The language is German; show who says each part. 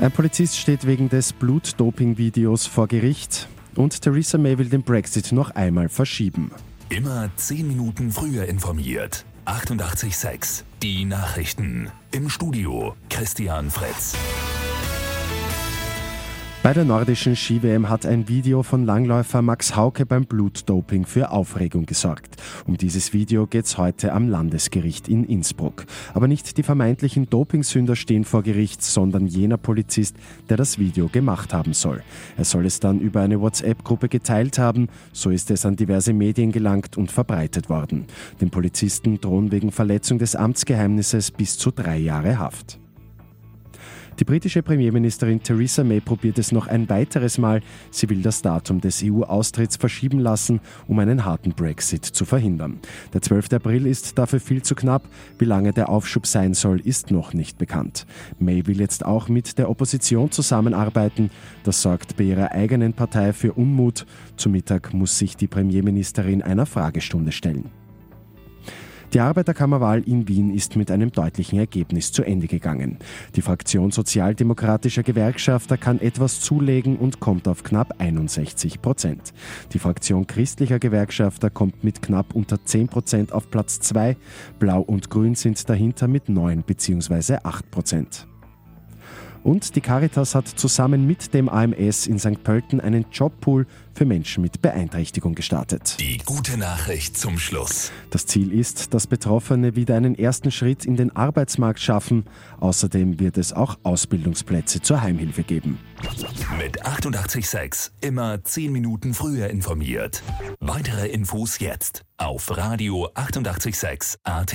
Speaker 1: Ein Polizist steht wegen des Blutdoping-Videos vor Gericht und Theresa May will den Brexit noch einmal verschieben.
Speaker 2: Immer zehn Minuten früher informiert. 88.6 Die Nachrichten. Im Studio Christian Fritz.
Speaker 1: Bei der nordischen Ski-WM hat ein Video von Langläufer Max Hauke beim Blutdoping für Aufregung gesorgt. Um dieses Video geht es heute am Landesgericht in Innsbruck. Aber nicht die vermeintlichen Dopingsünder stehen vor Gericht, sondern jener Polizist, der das Video gemacht haben soll. Er soll es dann über eine WhatsApp-Gruppe geteilt haben, so ist es an diverse Medien gelangt und verbreitet worden. Dem Polizisten drohen wegen Verletzung des Amtsgeheimnisses bis zu drei Jahre Haft. Die britische Premierministerin Theresa May probiert es noch ein weiteres Mal. Sie will das Datum des EU-Austritts verschieben lassen, um einen harten Brexit zu verhindern. Der 12. April ist dafür viel zu knapp. Wie lange der Aufschub sein soll, ist noch nicht bekannt. May will jetzt auch mit der Opposition zusammenarbeiten. Das sorgt bei ihrer eigenen Partei für Unmut. Zu Mittag muss sich die Premierministerin einer Fragestunde stellen. Die Arbeiterkammerwahl in Wien ist mit einem deutlichen Ergebnis zu Ende gegangen. Die Fraktion sozialdemokratischer Gewerkschafter kann etwas zulegen und kommt auf knapp 61 Prozent. Die Fraktion christlicher Gewerkschafter kommt mit knapp unter 10 Prozent auf Platz 2. Blau und Grün sind dahinter mit 9 bzw. 8 Prozent. Und die Caritas hat zusammen mit dem AMS in St. Pölten einen Jobpool für Menschen mit Beeinträchtigung gestartet.
Speaker 2: Die gute Nachricht zum Schluss.
Speaker 1: Das Ziel ist, dass Betroffene wieder einen ersten Schritt in den Arbeitsmarkt schaffen. Außerdem wird es auch Ausbildungsplätze zur Heimhilfe geben.
Speaker 2: Mit 886 immer 10 Minuten früher informiert. Weitere Infos jetzt auf Radio 886 AT.